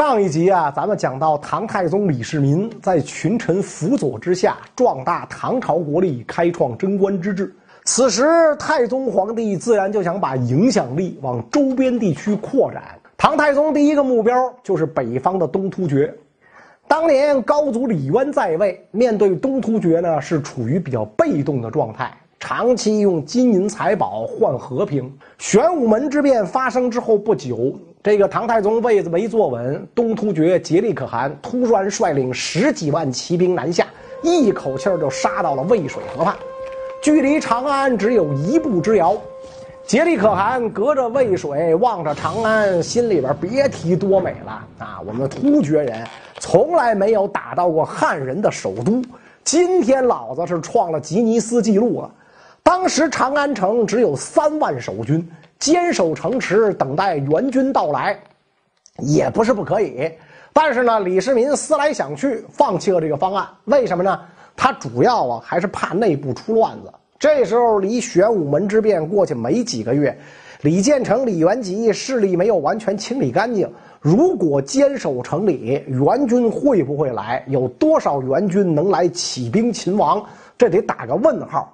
上一集啊，咱们讲到唐太宗李世民在群臣辅佐之下壮大唐朝国力，开创贞观之治。此时，太宗皇帝自然就想把影响力往周边地区扩展。唐太宗第一个目标就是北方的东突厥。当年高祖李渊在位，面对东突厥呢，是处于比较被动的状态，长期用金银财宝换和平。玄武门之变发生之后不久。这个唐太宗位子没坐稳，东突厥颉利可汗突然率领十几万骑兵南下，一口气就杀到了渭水河畔，距离长安只有一步之遥。颉利可汗隔着渭水望着长安，心里边别提多美了啊！我们突厥人从来没有打到过汉人的首都，今天老子是创了吉尼斯纪录了。当时长安城只有三万守军。坚守城池，等待援军到来，也不是不可以。但是呢，李世民思来想去，放弃了这个方案。为什么呢？他主要啊，还是怕内部出乱子。这时候离玄武门之变过去没几个月，李建成、李元吉势力没有完全清理干净。如果坚守城里，援军会不会来？有多少援军能来起兵擒王？这得打个问号。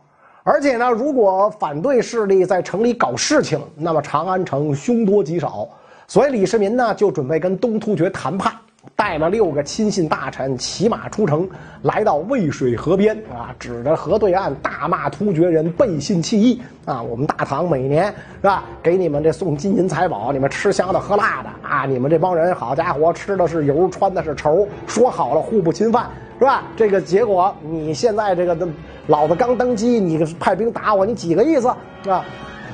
而且呢，如果反对势力在城里搞事情，那么长安城凶多吉少。所以李世民呢，就准备跟东突厥谈判，带了六个亲信大臣骑马出城，来到渭水河边啊，指着河对岸大骂突厥人背信弃义啊！我们大唐每年是吧，给你们这送金银财宝，你们吃香的喝辣的啊！你们这帮人，好家伙，吃的是油，穿的是绸，说好了互不侵犯。是吧？这个结果，你现在这个老子刚登基，你派兵打我，你几个意思？是吧？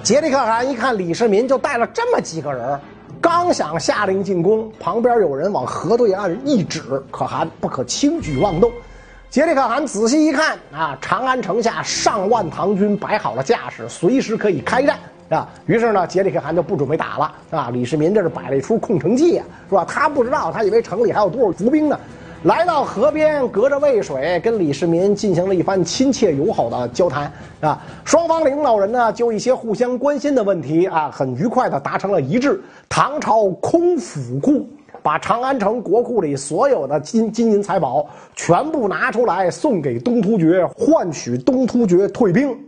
杰里可汗一看李世民就带了这么几个人，刚想下令进攻，旁边有人往河对岸一指，可汗不可轻举妄动。杰里可汗仔细一看，啊，长安城下上万唐军摆好了架势，随时可以开战啊。于是呢，杰里可汗就不准备打了啊。李世民这是摆了一出空城计啊，是吧？他不知道，他以为城里还有多少伏兵呢。来到河边，隔着渭水，跟李世民进行了一番亲切友好的交谈啊。双方领导人呢，就一些互相关心的问题啊，很愉快的达成了一致。唐朝空府库，把长安城国库里所有的金金银财宝全部拿出来送给东突厥，换取东突厥退兵。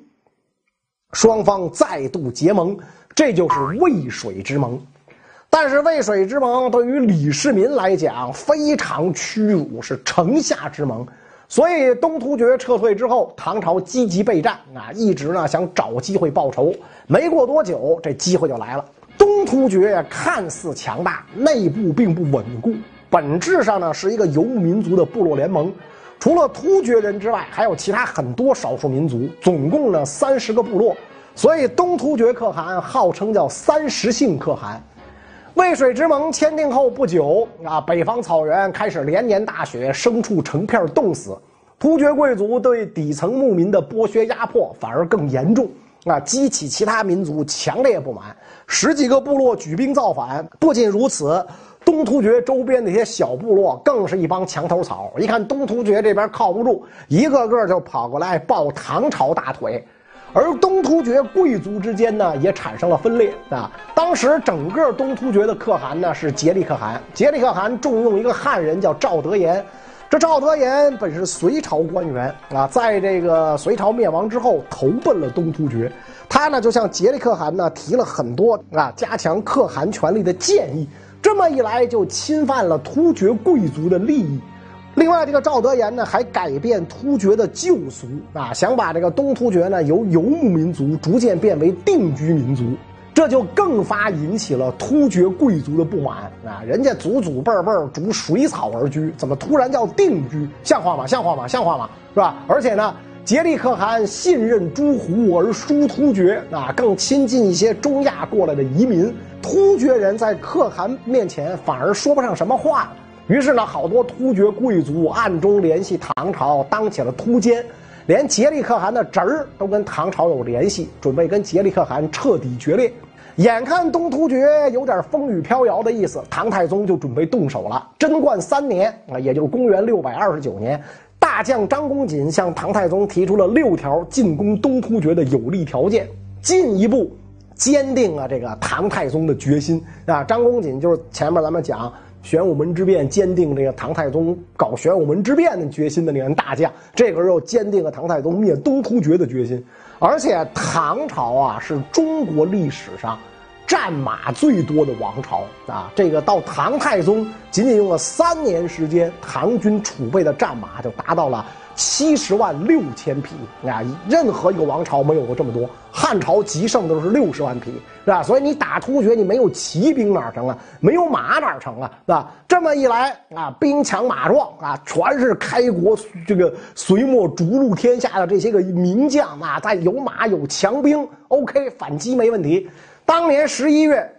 双方再度结盟，这就是渭水之盟。但是渭水之盟对于李世民来讲非常屈辱，是城下之盟，所以东突厥撤退之后，唐朝积极备战啊，一直呢想找机会报仇。没过多久，这机会就来了。东突厥看似强大，内部并不稳固，本质上呢是一个游牧民族的部落联盟，除了突厥人之外，还有其他很多少数民族，总共呢三十个部落，所以东突厥可汗号称叫三十姓可汗。渭水之盟签订后不久啊，北方草原开始连年大雪，牲畜成片冻死。突厥贵族对底层牧民的剥削压迫反而更严重啊，激起其他民族强烈不满。十几个部落举兵造反。不仅如此，东突厥周边那些小部落更是一帮墙头草。一看东突厥这边靠不住，一个个就跑过来抱唐朝大腿。而东突厥贵族之间呢，也产生了分裂啊。当时整个东突厥的可汗呢是杰利可汗，杰利可汗重用一个汉人叫赵德言。这赵德言本是隋朝官员啊，在这个隋朝灭亡之后投奔了东突厥。他呢就向杰利可汗呢提了很多啊加强可汗权力的建议。这么一来，就侵犯了突厥贵族的利益。另外，这个赵德言呢，还改变突厥的旧俗啊，想把这个东突厥呢由游牧民族逐渐变为定居民族，这就更发引起了突厥贵族的不满啊！人家祖祖辈辈逐水草而居，怎么突然叫定居？像话吗？像话吗？像话吗？是吧？而且呢，颉利可汗信任诸胡而疏突厥啊，更亲近一些中亚过来的移民，突厥人在可汗面前反而说不上什么话。于是呢，好多突厥贵族暗中联系唐朝，当起了突奸，连杰利可汗的侄儿都跟唐朝有联系，准备跟杰利可汗彻底决裂。眼看东突厥有点风雨飘摇的意思，唐太宗就准备动手了。贞观三年啊，也就是公元六百二十九年，大将张公瑾向唐太宗提出了六条进攻东突厥的有利条件，进一步坚定了这个唐太宗的决心啊。张公瑾就是前面咱们讲。玄武门之变，坚定这个唐太宗搞玄武门之变的决心的那员大将。这个时候坚定了唐太宗灭东突厥的决心。而且唐朝啊，是中国历史上战马最多的王朝啊。这个到唐太宗仅仅用了三年时间，唐军储备的战马就达到了。七十万六千匹啊！任何一个王朝没有过这么多。汉朝极盛都是六十万匹，是吧？所以你打突厥，你没有骑兵哪成啊？没有马哪成啊？是吧？这么一来啊，兵强马壮啊，全是开国这个隋末逐鹿天下的这些个名将啊，再有马有强兵，OK，反击没问题。当年十一月。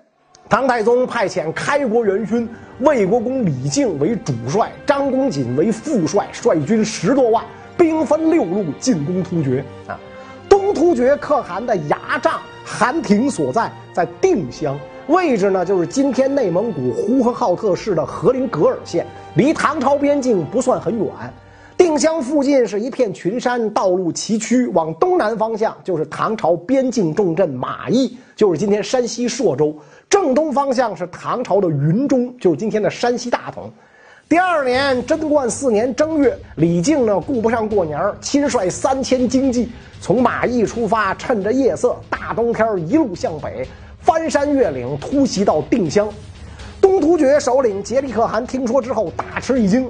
唐太宗派遣开国元勋魏国公李靖为主帅，张公瑾为副帅，率军十多万，兵分六路进攻突厥。啊，东突厥可汗的牙帐韩亭所在在定襄，位置呢就是今天内蒙古呼和浩特市的和林格尔县，离唐朝边境不算很远。定襄附近是一片群山，道路崎岖，往东南方向就是唐朝边境重镇马邑，就是今天山西朔州。正东方向是唐朝的云中，就是今天的山西大同。第二年贞观四年正月，李靖呢顾不上过年亲率三千精骑从马邑出发，趁着夜色，大冬天一路向北，翻山越岭，突袭到定襄。东突厥首领杰里可汗听说之后大吃一惊，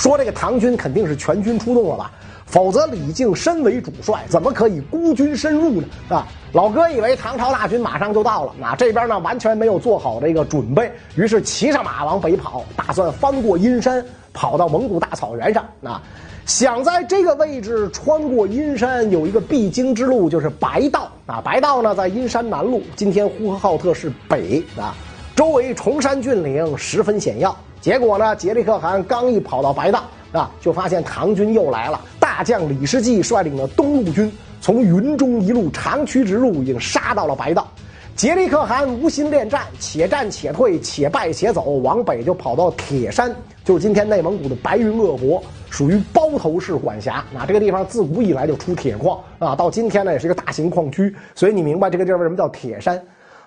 说：“这个唐军肯定是全军出动了吧？”否则，李靖身为主帅，怎么可以孤军深入呢？啊，老哥以为唐朝大军马上就到了，那这边呢完全没有做好这个准备，于是骑上马往北跑，打算翻过阴山，跑到蒙古大草原上。啊，想在这个位置穿过阴山，有一个必经之路，就是白道。啊，白道呢在阴山南路，今天呼和浩特市北。啊，周围崇山峻岭，十分险要。结果呢，杰里可汗刚一跑到白道，啊，就发现唐军又来了。大将李世继率领的东路军从云中一路长驱直入，已经杀到了白道。杰里可汗无心恋战，且战且退，且败且走，往北就跑到铁山，就是今天内蒙古的白云鄂国，属于包头市管辖。那这个地方自古以来就出铁矿啊，到今天呢也是一个大型矿区，所以你明白这个地儿为什么叫铁山。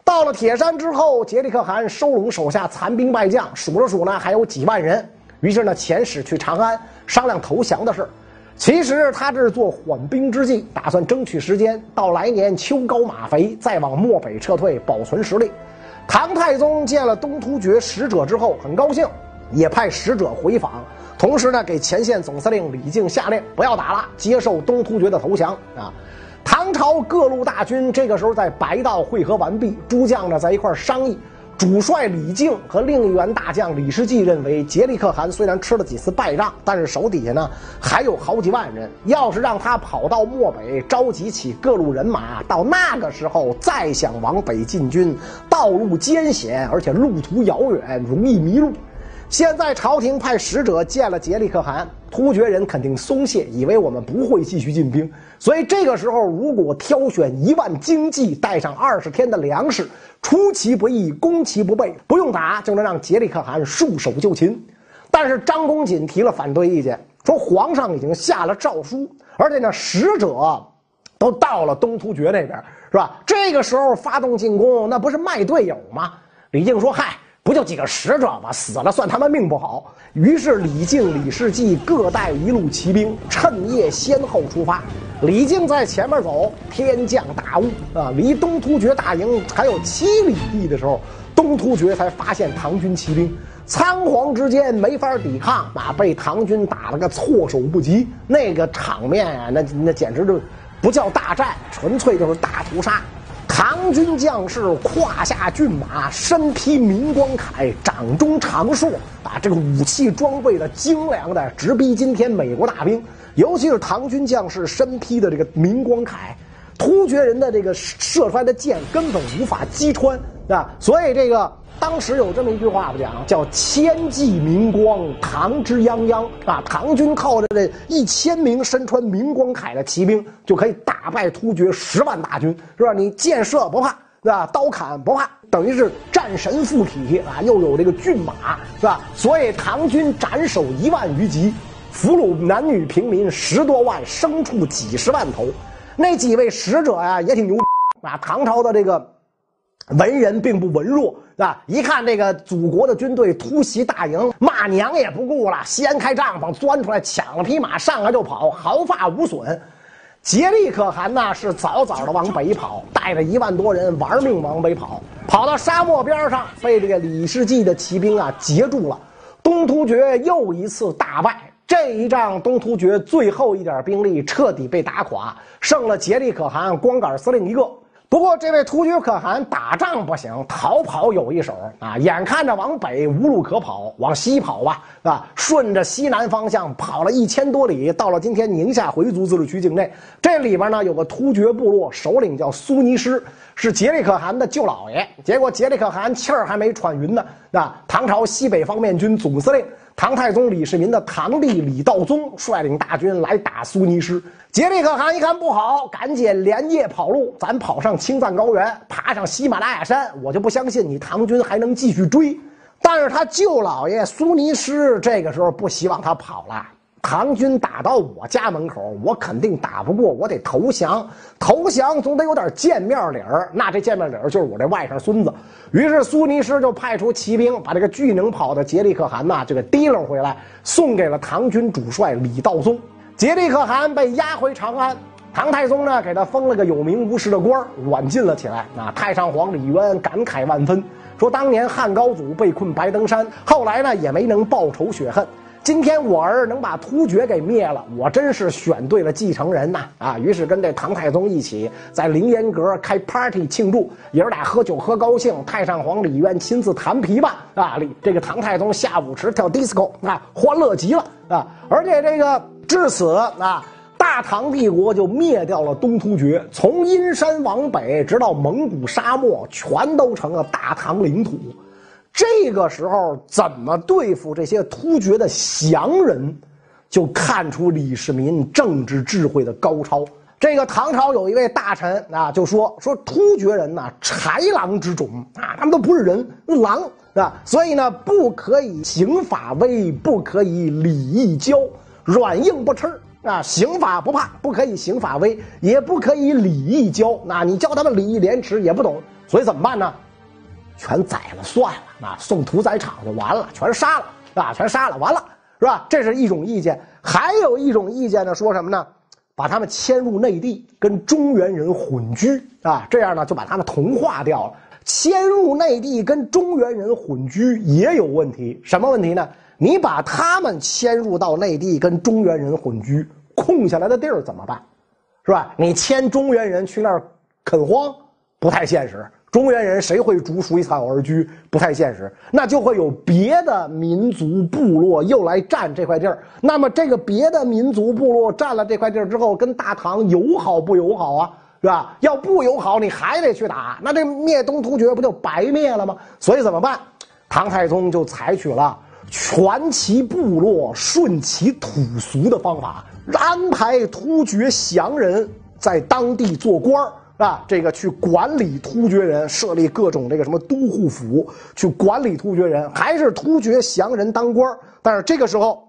到了铁山之后，杰里克汗收拢手下残兵败将，数了数呢还有几万人，于是呢遣使去长安商量投降的事其实他这是做缓兵之计，打算争取时间，到来年秋高马肥，再往漠北撤退，保存实力。唐太宗见了东突厥使者之后，很高兴，也派使者回访，同时呢，给前线总司令李靖下令，不要打了，接受东突厥的投降啊。唐朝各路大军这个时候在白道汇合完毕，诸将呢在一块商议。主帅李靖和另一员大将李世济认为，杰里可汗虽然吃了几次败仗，但是手底下呢还有好几万人。要是让他跑到漠北，召集起各路人马，到那个时候再想往北进军，道路艰险，而且路途遥远，容易迷路。现在朝廷派使者见了杰里可汗，突厥人肯定松懈，以为我们不会继续进兵。所以这个时候，如果挑选一万精骑，带上二十天的粮食，出其不意，攻其不备，不用打就能让杰里可汗束手就擒。但是张公瑾提了反对意见，说皇上已经下了诏书，而且呢使者都到了东突厥那边，是吧？这个时候发动进攻，那不是卖队友吗？李靖说：“嗨。”不就几个使者吗？死了算他们命不好。于是李靖、李世继各带一路骑兵，趁夜先后出发。李靖在前面走，天降大雾啊！离东突厥大营还有七里地的时候，东突厥才发现唐军骑兵，仓皇之间没法抵抗啊，被唐军打了个措手不及。那个场面啊，那那简直就不叫大战，纯粹就是大屠杀。唐军将士胯下骏马，身披明光铠，掌中长槊，把，这个武器装备的精良的，直逼今天美国大兵。尤其是唐军将士身披的这个明光铠，突厥人的这个射出来的箭根本无法击穿，啊，所以这个。当时有这么一句话不讲，叫“千骑明光，唐之泱泱”啊！唐军靠着这一千名身穿明光铠的骑兵，就可以打败突厥十万大军，是吧？你箭射不怕，对吧？刀砍不怕，等于是战神附体啊！又有这个骏马，是吧？所以唐军斩首一万余级，俘虏男女平民十多万，牲畜几十万头。那几位使者呀，也挺牛啊！唐朝的这个。文人并不文弱，啊，一看这个祖国的军队突袭大营，骂娘也不顾了，掀开帐篷钻出来，抢了匹马，上来就跑，毫发无损。竭力可汗呢是早早的往北跑，带着一万多人玩命往北跑，跑到沙漠边上，被这个李世济的骑兵啊截住了。东突厥又一次大败，这一仗东突厥最后一点兵力彻底被打垮，剩了竭力可汗光杆司令一个。不过，这位突厥可汗打仗不行，逃跑有一手啊！眼看着往北无路可跑，往西跑吧，啊，顺着西南方向跑了一千多里，到了今天宁夏回族自治区境内。这里边呢有个突厥部落，首领叫苏尼师，是杰里可汗的舅老爷。结果杰里可汗气儿还没喘匀呢，啊，唐朝西北方面军总司令。唐太宗李世民的堂弟李道宗率领大军来打苏尼师，杰里可汗一看不好，赶紧连夜跑路。咱跑上青藏高原，爬上喜马拉雅山，我就不相信你唐军还能继续追。但是他舅老爷苏尼师这个时候不希望他跑了。唐军打到我家门口，我肯定打不过，我得投降。投降总得有点见面礼儿，那这见面礼儿就是我这外甥孙子。于是苏尼师就派出骑兵，把这个巨能跑的竭力可汗呐，就给提溜回来，送给了唐军主帅李道宗。竭力可汗被押回长安，唐太宗呢给他封了个有名无实的官软禁了起来。啊，太上皇李渊感慨万分，说当年汉高祖被困白登山，后来呢也没能报仇雪恨。今天我儿能把突厥给灭了，我真是选对了继承人呐！啊，于是跟这唐太宗一起在凌烟阁开 party 庆祝，爷儿俩喝酒喝高兴。太上皇李渊亲自弹琵琶啊，李这个唐太宗下舞池跳 disco 啊，欢乐极了啊！而且这个至此啊，大唐帝国就灭掉了东突厥，从阴山往北直到蒙古沙漠，全都成了大唐领土。这个时候怎么对付这些突厥的降人，就看出李世民政治智慧的高超。这个唐朝有一位大臣啊，就说说突厥人呐，豺狼之种啊，他们都不是人，狼啊，所以呢，不可以刑法威，不可以礼义骄，软硬不吃啊，刑法不怕，不可以刑法威，也不可以礼义骄。那你教他们礼义廉耻也不懂，所以怎么办呢？全宰了算了啊，送屠宰场就完了，全杀了啊，全杀了，完了是吧？这是一种意见，还有一种意见呢，说什么呢？把他们迁入内地，跟中原人混居啊，这样呢就把他们同化掉了。迁入内地跟中原人混居也有问题，什么问题呢？你把他们迁入到内地跟中原人混居，空下来的地儿怎么办？是吧？你迁中原人去那儿垦荒，不太现实。中原人谁会逐水草而居？不太现实。那就会有别的民族部落又来占这块地儿。那么这个别的民族部落占了这块地儿之后，跟大唐友好不友好啊？是吧？要不友好，你还得去打。那这灭东突厥不就白灭了吗？所以怎么办？唐太宗就采取了全其部落顺其土俗的方法，安排突厥降人在当地做官儿。啊，这个去管理突厥人，设立各种这个什么都护府，去管理突厥人，还是突厥降人当官但是这个时候，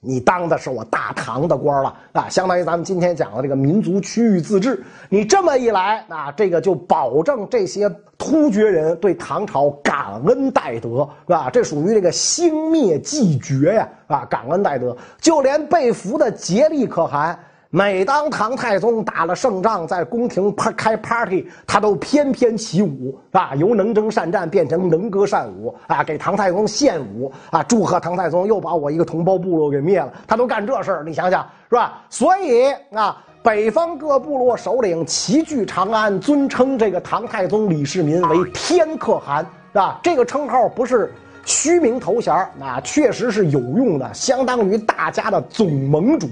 你当的是我大唐的官了啊，相当于咱们今天讲的这个民族区域自治。你这么一来啊，这个就保证这些突厥人对唐朝感恩戴德，是吧？这属于这个兴灭继绝呀，啊，感恩戴德。就连被俘的竭力可汗。每当唐太宗打了胜仗，在宫廷开 party，他都翩翩起舞啊，由能征善战变成能歌善舞啊，给唐太宗献舞啊，祝贺唐太宗又把我一个同胞部落给灭了。他都干这事儿，你想想是吧？所以啊，北方各部落首领齐聚长安，尊称这个唐太宗李世民为天可汗啊。这个称号不是虚名头衔啊，确实是有用的，相当于大家的总盟主。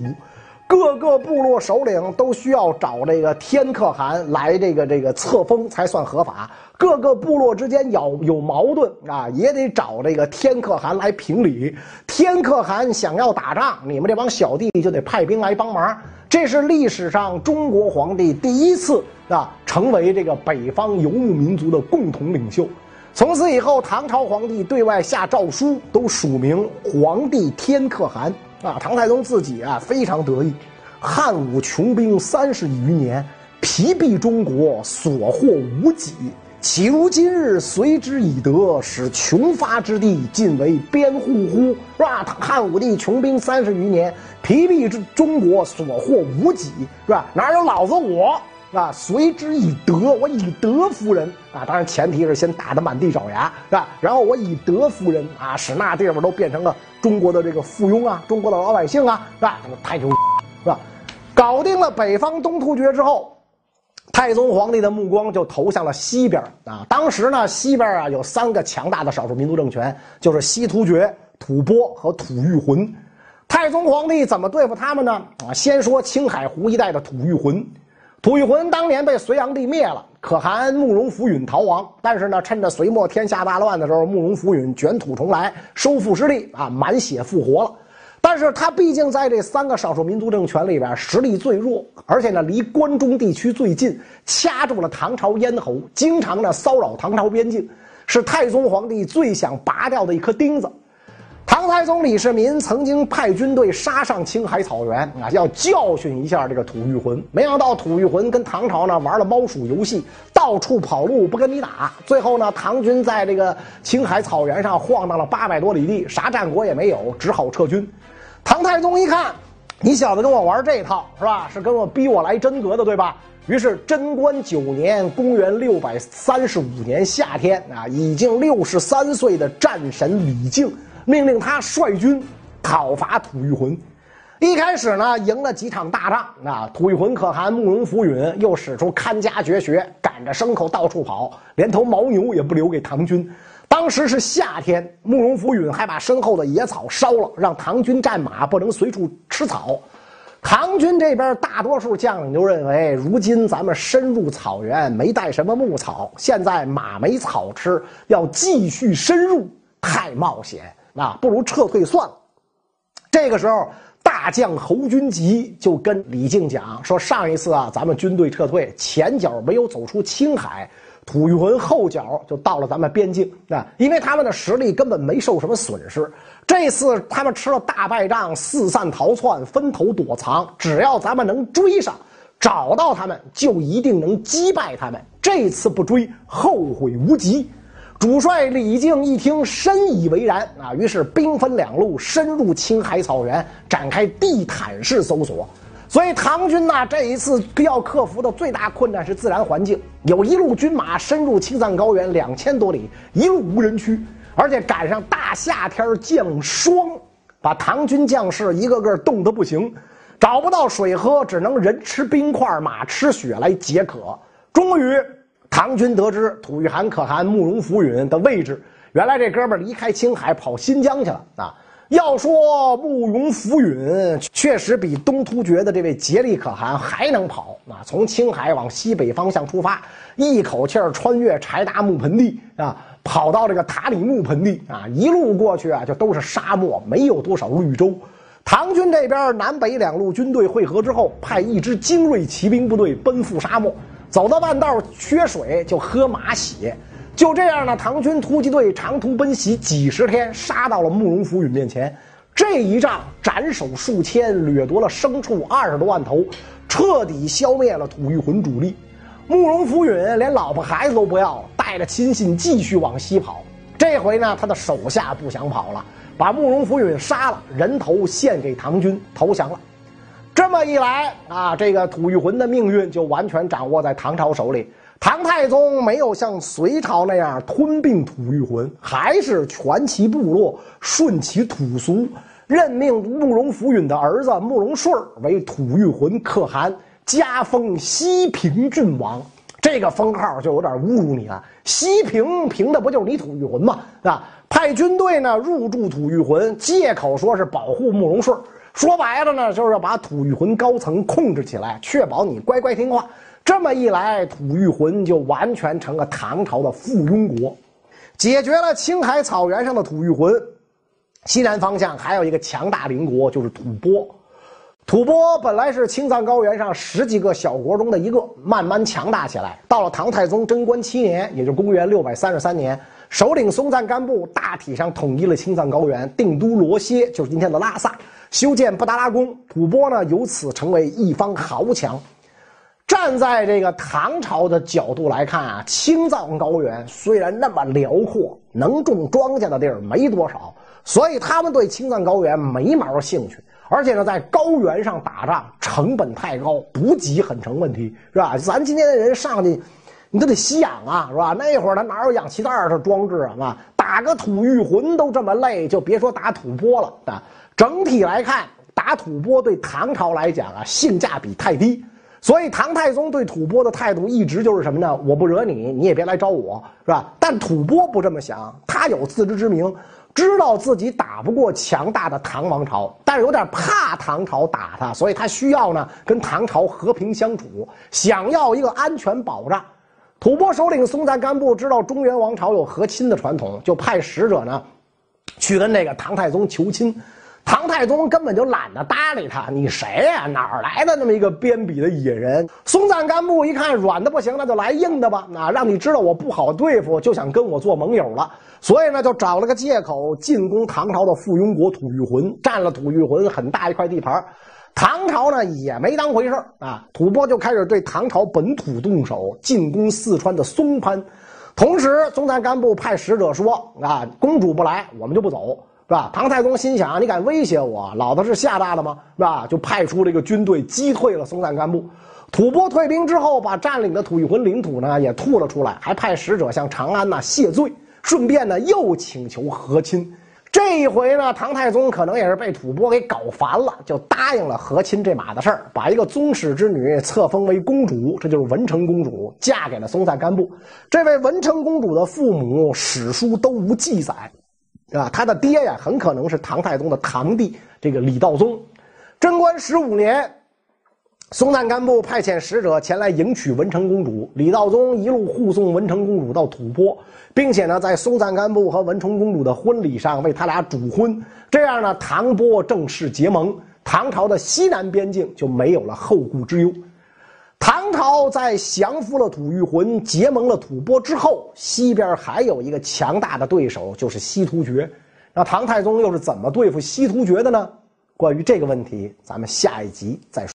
各个部落首领都需要找这个天可汗来这个这个册封才算合法。各个部落之间有有矛盾啊，也得找这个天可汗来评理。天可汗想要打仗，你们这帮小弟就得派兵来帮忙。这是历史上中国皇帝第一次啊，成为这个北方游牧民族的共同领袖。从此以后，唐朝皇帝对外下诏书都署名皇帝天可汗。啊，唐太宗自己啊非常得意，汉武穷兵三十余年，疲弊中国，所获无几，岂如今日随之以德，使穷发之地尽为边户乎？是吧？汉武帝穷兵三十余年，疲弊之中国所获无几，是吧？哪有老子我？啊，随之以德，我以德服人啊！当然，前提是先打得满地找牙，是吧？然后我以德服人啊，使那地方都变成了中国的这个附庸啊，中国的老百姓啊，是吧？太牛，是吧？搞定了北方东突厥之后，太宗皇帝的目光就投向了西边啊。当时呢，西边啊有三个强大的少数民族政权，就是西突厥、吐蕃和吐谷浑。太宗皇帝怎么对付他们呢？啊，先说青海湖一带的吐谷浑。吐谷浑当年被隋炀帝灭了，可汗慕容福允逃亡。但是呢，趁着隋末天下大乱的时候，慕容福允卷土重来，收复失地啊，满血复活了。但是他毕竟在这三个少数民族政权里边实力最弱，而且呢离关中地区最近，掐住了唐朝咽喉，经常呢骚扰唐朝边境，是太宗皇帝最想拔掉的一颗钉子。唐太宗李世民曾经派军队杀上青海草原啊，要教训一下这个吐谷浑。没想到吐谷浑跟唐朝呢玩了猫鼠游戏，到处跑路不跟你打。最后呢，唐军在这个青海草原上晃荡了八百多里地，啥战果也没有，只好撤军。唐太宗一看，你小子跟我玩这套是吧？是跟我逼我来真格的对吧？于是贞观九年，公元六百三十五年夏天啊，已经六十三岁的战神李靖。命令他率军讨伐吐谷浑，一开始呢赢了几场大仗，啊，吐谷浑可汗慕容福允又使出看家绝学，赶着牲口到处跑，连头牦牛也不留给唐军。当时是夏天，慕容福允还把身后的野草烧了，让唐军战马不能随处吃草。唐军这边大多数将领就认为，如今咱们深入草原没带什么牧草，现在马没草吃，要继续深入太冒险。啊，不如撤退算了。这个时候，大将侯君集就跟李靖讲说：“上一次啊，咱们军队撤退，前脚没有走出青海，吐谷浑后脚就到了咱们边境啊，因为他们的实力根本没受什么损失。这次他们吃了大败仗，四散逃窜，分头躲藏。只要咱们能追上，找到他们，就一定能击败他们。这次不追，后悔无及。”主帅李靖一听，深以为然啊，于是兵分两路，深入青海草原，展开地毯式搜索。所以唐军呐，这一次要克服的最大困难是自然环境，有一路军马深入青藏高原两千多里，一路无人区，而且赶上大夏天降霜，把唐军将士一个个冻得不行，找不到水喝，只能人吃冰块，马吃雪来解渴。终于。唐军得知吐谷汗可汗慕容福允的位置，原来这哥们离开青海跑新疆去了啊！要说慕容福允确实比东突厥的这位颉利可汗还能跑啊！从青海往西北方向出发，一口气穿越柴达木盆地啊，跑到这个塔里木盆地啊，一路过去啊，就都是沙漠，没有多少绿洲。唐军这边南北两路军队汇合之后，派一支精锐骑兵部队奔赴沙漠。走到半道缺水就喝马血，就这样呢，唐军突击队长途奔袭几十天，杀到了慕容福允面前。这一仗斩首数千，掠夺了牲畜二十多万头，彻底消灭了吐谷浑主力。慕容福允连老婆孩子都不要了，带着亲信继续往西跑。这回呢，他的手下不想跑了，把慕容福允杀了，人头献给唐军，投降了。这么一来啊，这个吐谷浑的命运就完全掌握在唐朝手里。唐太宗没有像隋朝那样吞并吐谷浑，还是全其部落，顺其土俗，任命慕容福允的儿子慕容顺为吐谷浑可汗，加封西平郡王。这个封号就有点侮辱你了。西平平的不就是你吐谷浑吗？啊，派军队呢入驻吐谷浑，借口说是保护慕容顺。说白了呢，就是要把吐谷浑高层控制起来，确保你乖乖听话。这么一来，吐谷浑就完全成了唐朝的附庸国，解决了青海草原上的吐谷浑。西南方向还有一个强大邻国，就是吐蕃。吐蕃本来是青藏高原上十几个小国中的一个，慢慢强大起来。到了唐太宗贞观七年，也就公元六百三十三年，首领松赞干布大体上统一了青藏高原，定都罗歇，就是今天的拉萨。修建布达拉宫，吐蕃呢由此成为一方豪强。站在这个唐朝的角度来看啊，青藏高原虽然那么辽阔，能种庄稼的地儿没多少，所以他们对青藏高原没毛兴趣。而且呢，在高原上打仗成本太高，补给很成问题，是吧？咱今天的人上去，你都得吸氧啊，是吧？那会儿他哪有氧气袋的装置啊？打个吐谷浑都这么累，就别说打吐蕃了啊！整体来看，打吐蕃对唐朝来讲啊，性价比太低。所以唐太宗对吐蕃的态度一直就是什么呢？我不惹你，你也别来招我，是吧？但吐蕃不这么想，他有自知之明，知道自己打不过强大的唐王朝，但是有点怕唐朝打他，所以他需要呢跟唐朝和平相处，想要一个安全保障。吐蕃首领松赞干布知道中原王朝有和亲的传统，就派使者呢去跟那个唐太宗求亲。唐太宗根本就懒得搭理他，你谁呀？哪儿来的那么一个边鄙的野人？松赞干布一看软的不行，那就来硬的吧。啊，让你知道我不好对付，就想跟我做盟友了。所以呢，就找了个借口进攻唐朝的附庸国吐谷浑，占了吐谷浑很大一块地盘。唐朝呢也没当回事啊，吐蕃就开始对唐朝本土动手，进攻四川的松潘。同时，松赞干布派使者说：“啊，公主不来，我们就不走。”是吧？唐太宗心想：你敢威胁我，老子是吓大的吗？是吧？就派出这个军队击退了松赞干布。吐蕃退兵之后，把占领的吐谷浑领土呢也吐了出来，还派使者向长安呢谢罪，顺便呢又请求和亲。这一回呢，唐太宗可能也是被吐蕃给搞烦了，就答应了和亲这码子事儿，把一个宗室之女册封为公主，这就是文成公主，嫁给了松赞干布。这位文成公主的父母史书都无记载。啊，她的爹呀，很可能是唐太宗的堂弟，这个李道宗。贞观十五年，松赞干布派遣使者前来迎娶文成公主，李道宗一路护送文成公主到吐蕃，并且呢，在松赞干布和文成公主的婚礼上为他俩主婚。这样呢，唐波正式结盟，唐朝的西南边境就没有了后顾之忧。唐朝在降服了吐谷浑、结盟了吐蕃之后，西边还有一个强大的对手，就是西突厥。那唐太宗又是怎么对付西突厥的呢？关于这个问题，咱们下一集再说。